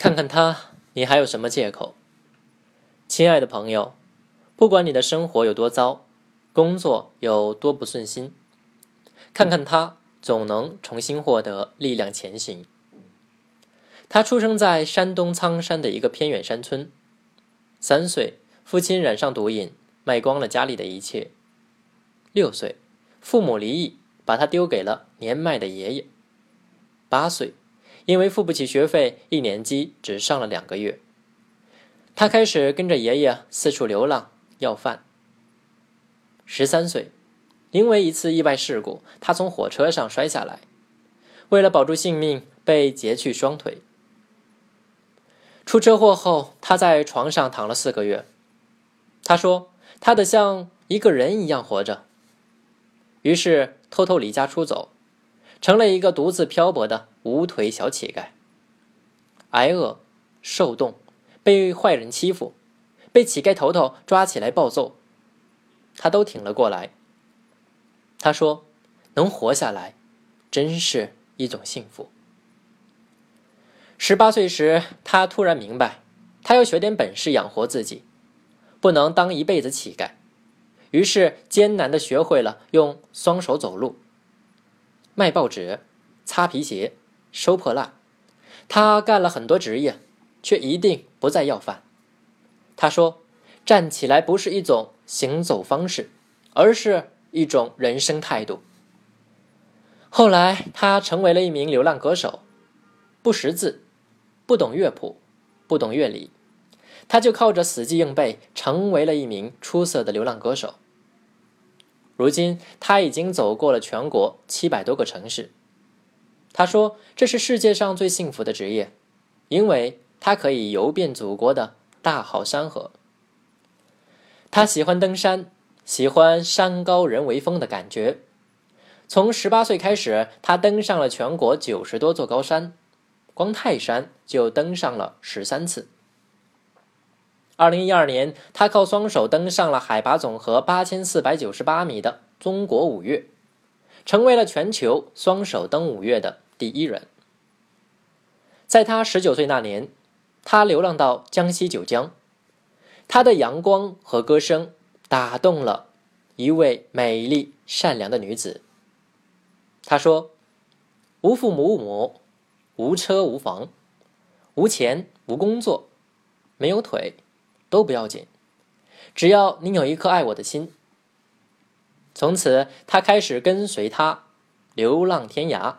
看看他，你还有什么借口？亲爱的朋友，不管你的生活有多糟，工作有多不顺心，看看他，总能重新获得力量前行。他出生在山东苍山的一个偏远山村，三岁，父亲染上毒瘾，卖光了家里的一切。六岁，父母离异，把他丢给了年迈的爷爷。八岁，因为付不起学费，一年级只上了两个月。他开始跟着爷爷四处流浪要饭。十三岁，因为一次意外事故，他从火车上摔下来，为了保住性命，被截去双腿。出车祸后，他在床上躺了四个月。他说：“他得像一个人一样活着。”于是偷偷离家出走，成了一个独自漂泊的无腿小乞丐。挨饿、受冻、被坏人欺负、被乞丐头头抓起来暴揍，他都挺了过来。他说：“能活下来，真是一种幸福。”十八岁时，他突然明白，他要学点本事养活自己，不能当一辈子乞丐。于是艰难的学会了用双手走路、卖报纸、擦皮鞋、收破烂。他干了很多职业，却一定不再要饭。他说：“站起来不是一种行走方式，而是一种人生态度。”后来，他成为了一名流浪歌手，不识字，不懂乐谱，不懂乐理。他就靠着死记硬背，成为了一名出色的流浪歌手。如今，他已经走过了全国七百多个城市。他说：“这是世界上最幸福的职业，因为他可以游遍祖国的大好山河。他喜欢登山，喜欢山高人为峰的感觉。从十八岁开始，他登上了全国九十多座高山，光泰山就登上了十三次。”二零一二年，他靠双手登上了海拔总和八千四百九十八米的中国五岳，成为了全球双手登五岳的第一人。在他十九岁那年，他流浪到江西九江，他的阳光和歌声打动了一位美丽善良的女子。他说：“无父无母，无车无房，无钱无工作，没有腿。”都不要紧，只要你有一颗爱我的心。从此，他开始跟随他，流浪天涯。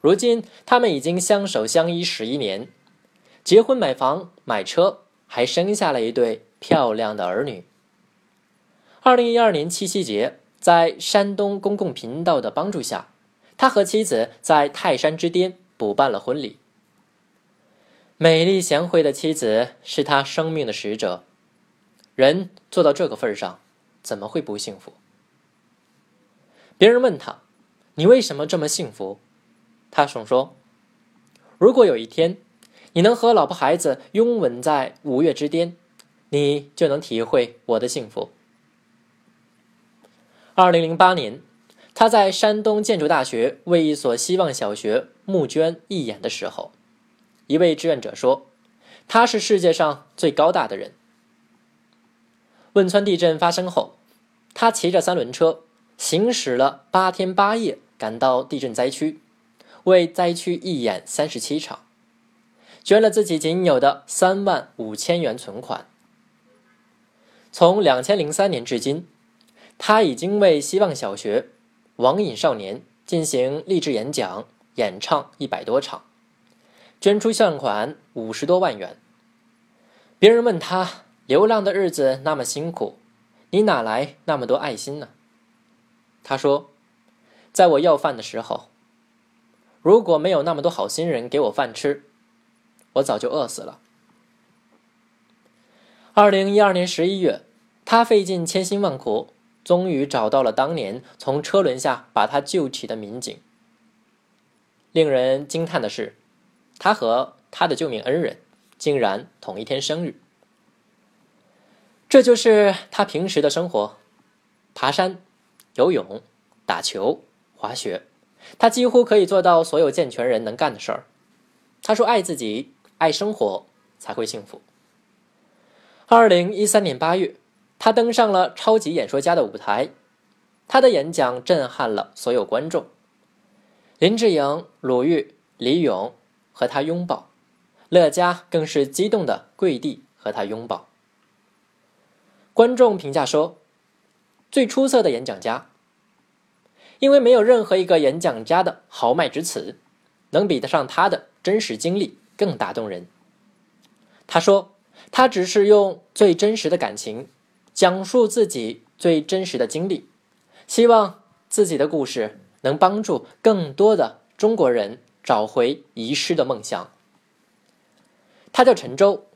如今，他们已经相守相依十一年，结婚、买房、买车，还生下了一对漂亮的儿女。二零一二年七夕节，在山东公共频道的帮助下，他和妻子在泰山之巅补办了婚礼。美丽贤惠的妻子是他生命的使者，人做到这个份上，怎么会不幸福？别人问他：“你为什么这么幸福？”他总说：“如果有一天，你能和老婆孩子拥吻在五岳之巅，你就能体会我的幸福。”二零零八年，他在山东建筑大学为一所希望小学募捐义演的时候。一位志愿者说：“他是世界上最高大的人。”汶川地震发生后，他骑着三轮车行驶了八天八夜，赶到地震灾区，为灾区义演三十七场，捐了自己仅有的三万五千元存款。从两千零三年至今，他已经为希望小学、网瘾少年进行励志演讲、演唱一百多场。捐出善款五十多万元。别人问他：“流浪的日子那么辛苦，你哪来那么多爱心呢？”他说：“在我要饭的时候，如果没有那么多好心人给我饭吃，我早就饿死了。”二零一二年十一月，他费尽千辛万苦，终于找到了当年从车轮下把他救起的民警。令人惊叹的是。他和他的救命恩人竟然同一天生日，这就是他平时的生活：爬山、游泳、打球、滑雪。他几乎可以做到所有健全人能干的事儿。他说：“爱自己，爱生活，才会幸福。二零一三年八月，他登上了超级演说家的舞台，他的演讲震撼了所有观众。林志颖、鲁豫、李咏和他拥抱，乐嘉更是激动的跪地和他拥抱。观众评价说：“最出色的演讲家，因为没有任何一个演讲家的豪迈之词能比得上他的真实经历更打动人。”他说。他只是用最真实的感情讲述自己最真实的经历，希望自己的故事能帮助更多的中国人找回遗失的梦想。他叫陈舟，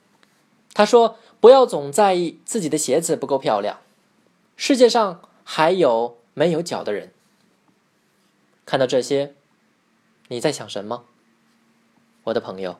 他说：“不要总在意自己的鞋子不够漂亮，世界上还有没有脚的人。”看到这些，你在想什么，我的朋友？